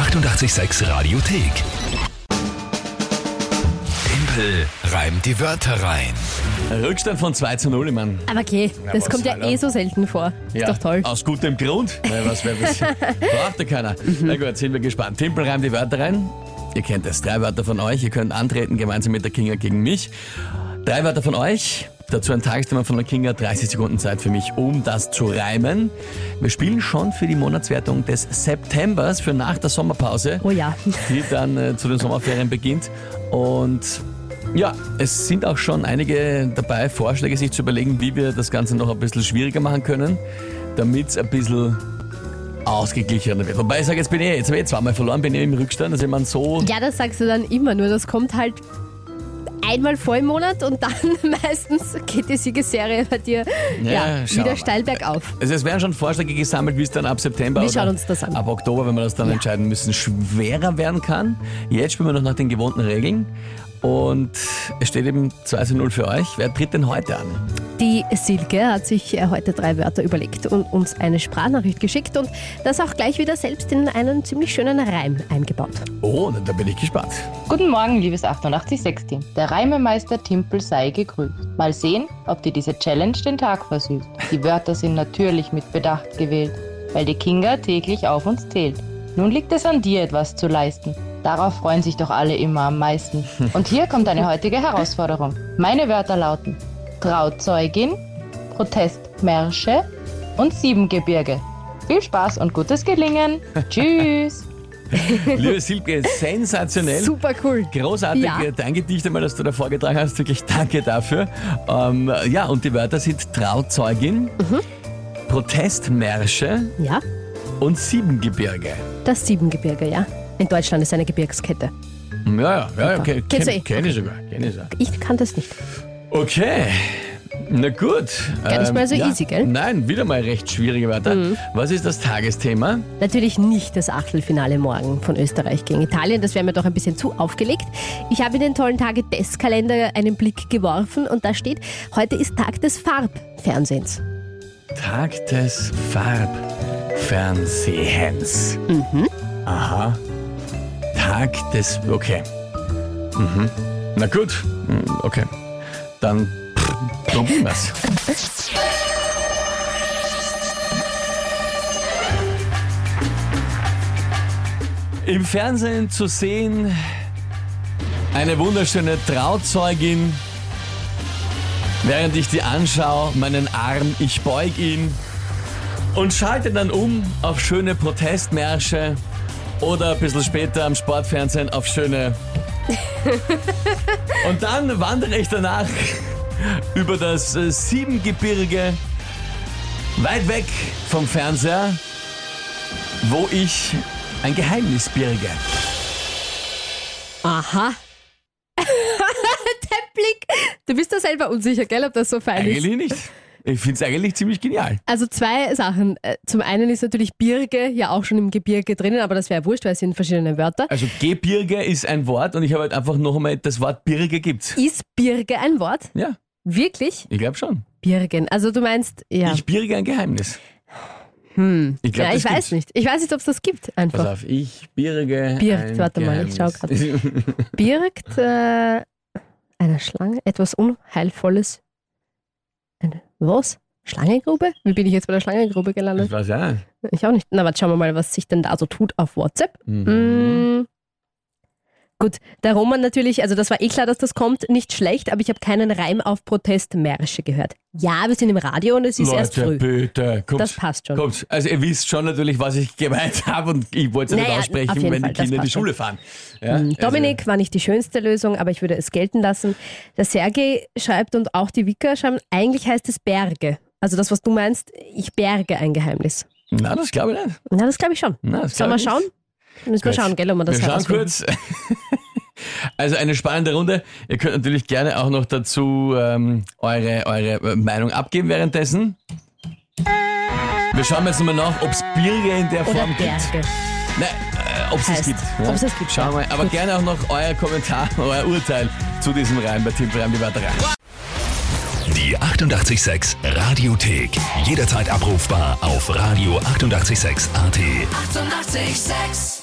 886 Radiothek. Tempel reimt die Wörter rein. Rückstand von 2 zu 0, ich meine. Aber okay, das kommt ja eh so selten vor. Ist doch toll. Aus gutem Grund. Na, was wäre das? Braucht ja keiner. Na gut, sind wir gespannt. Tempel reimt die Wörter rein. Ihr kennt es. Drei Wörter von euch. Ihr könnt antreten gemeinsam mit der Kinga gegen mich. Drei Wörter von euch. Dazu ein Tagesthema von der Kinga. 30 Sekunden Zeit für mich, um das zu reimen. Wir spielen schon für die Monatswertung des Septembers, für nach der Sommerpause Oh ja. die dann äh, zu den Sommerferien beginnt. Und ja, es sind auch schon einige dabei, Vorschläge sich zu überlegen, wie wir das Ganze noch ein bisschen schwieriger machen können, damit es ein bisschen ausgeglichener wird. Wobei ich sage, jetzt bin ich, jetzt habe ich zweimal verloren, bin ich im Rückstand, also ich meine so... Ja, das sagst du dann immer, nur das kommt halt einmal vor im Monat und dann meistens geht die Siegesserie bei dir ja, wir wieder steil bergauf. Also es werden schon Vorschläge gesammelt, wie es dann ab September Wir schauen uns das an. ab Oktober, wenn wir das dann Ja. entscheiden müssen, schwerer werden kann. Jetzt spielen wir noch nach den gewohnten Regeln und es steht eben 2 zu 0 für euch. Wer tritt denn heute an? Die Silke hat sich äh, heute drei Wörter überlegt und uns eine Sprachnachricht geschickt und das auch gleich wieder selbst in einen ziemlich schönen Reim eingebaut. Oh, da bin ich gespannt. Guten Morgen, liebes 886-Team. Der Reimemeister Timpel sei gegrüßt. Mal sehen, ob dir diese Challenge den Tag versüßt. Die Wörter sind natürlich mit Bedacht gewählt, weil die Kinga täglich auf uns zählt. Nun liegt es an dir, etwas zu leisten. Darauf freuen sich doch alle immer am meisten. Und hier kommt eine heutige Herausforderung. Meine Wörter lauten Trauzeugin, Protestmärsche und Siebengebirge. Viel Spaß und gutes Gelingen. Tschüss. Liebe Silke, sensationell. Super cool. Großartig, Ja. dein Gedicht einmal, das du da vorgetragen hast, wirklich danke dafür. Ähm, ja, und die Wörter sind Trauzeugin, Mhm. Protestmärsche Ja, und Siebengebirge. das Siebengebirge, ja. In Deutschland ist eine Gebirgskette. Ja, ja, ja, okay, Kennst du eh? kenn, kenn ich sogar. Kenn ich sogar. Ich kann das nicht. Okay, na gut. Gar nicht mal so easy, gell? Mhm. Nein, wieder mal recht schwierige Wörter. Was ist das Tagesthema? Natürlich nicht das Achtelfinale morgen von Österreich gegen Italien. Das wäre mir doch ein bisschen zu aufgelegt. Ich habe in den tollen Tage-Testkalender einen Blick geworfen und da steht, heute ist Tag des Farbfernsehens. Tag des Farbfernsehens. Mhm. Aha. Tag des. Okay. Mhm. Na gut. Hm, Okay. Dann wir's. Im Fernsehen zu sehen eine wunderschöne Trauzeugin, während ich die anschaue, meinen Arm, ich beug ihn und schalte dann um auf schöne Protestmärsche oder ein bisschen später am Sportfernsehen auf schöne. Und dann wandere ich danach über das äh, Siebengebirge weit weg vom Fernseher, wo ich ein Geheimnis birge. Aha. Der Blick. Du bist da selber unsicher, gell, ob das so fein ist. Eigentlich nicht. Ich finde es eigentlich ziemlich genial. Also zwei Sachen. Äh, Zum einen ist natürlich Birge ja auch schon im Gebirge drinnen, aber das wäre wurscht, weil es sind verschiedene Wörter. Also Gebirge ist ein Wort und ich habe halt einfach noch einmal das Wort Birge gibt's. Ist Birge ein Wort? Ja, Wirklich? ich glaube schon. Birgen. Also du meinst, ja. Ich birge ein Geheimnis. Hm. Ich glaube, ja, ich weiß nicht. Ich weiß nicht, ob es das gibt. Pass Einfach. auf, ich birge. Birgt, warte mal, ich schau Geheimnis. Birgt äh, eine Schlange etwas Unheilvolles? Was? Schlangengrube? Wie bin ich jetzt bei der Schlangengrube Ich gelandet? weiß ja. Ich auch nicht. Na, warte, schauen wir mal, was sich denn da so tut auf WhatsApp. Mhm. Gut, der Roman natürlich, also das war eh klar, dass das kommt, nicht schlecht, aber ich habe keinen Reim auf Protestmärsche gehört. Ja, wir sind im Radio und es ist erst Leute, früh. bitte, kommt. Das passt schon. Kommt. Also ihr wisst schon natürlich, was ich gemeint habe und ich wollte es Naja, nicht aussprechen, wenn Fall, die Kinder in die. Schule fahren. Ja? Mm, Dominik war nicht die schönste Lösung, aber ich würde es gelten lassen. Der Sergej schreibt und auch die Wicker schreiben, eigentlich heißt es Berge. Also das, was du meinst, ich berge ein Geheimnis. Also, na, das glaube ich nicht. Na, das glaube ich schon. Na, Sollen wir schauen? Müssen wir schauen, gell, ob wir das Wir schauen kurz. Also eine spannende Runde. Ihr könnt natürlich gerne auch noch dazu ähm, eure, eure Meinung abgeben währenddessen. Wir schauen jetzt nochmal nach, ob es Birge in der Oder Form gibt. Berge. Nein, äh, ob es es gibt. ob es es gibt, Schauen wir ja. mal. Aber Gut. gerne auch noch euer Kommentar, euer Urteil zu diesem Reim bei Tipp Reim die Wörter rein. Die 886 Radiothek. Jederzeit abrufbar auf radio886.at. 886! 886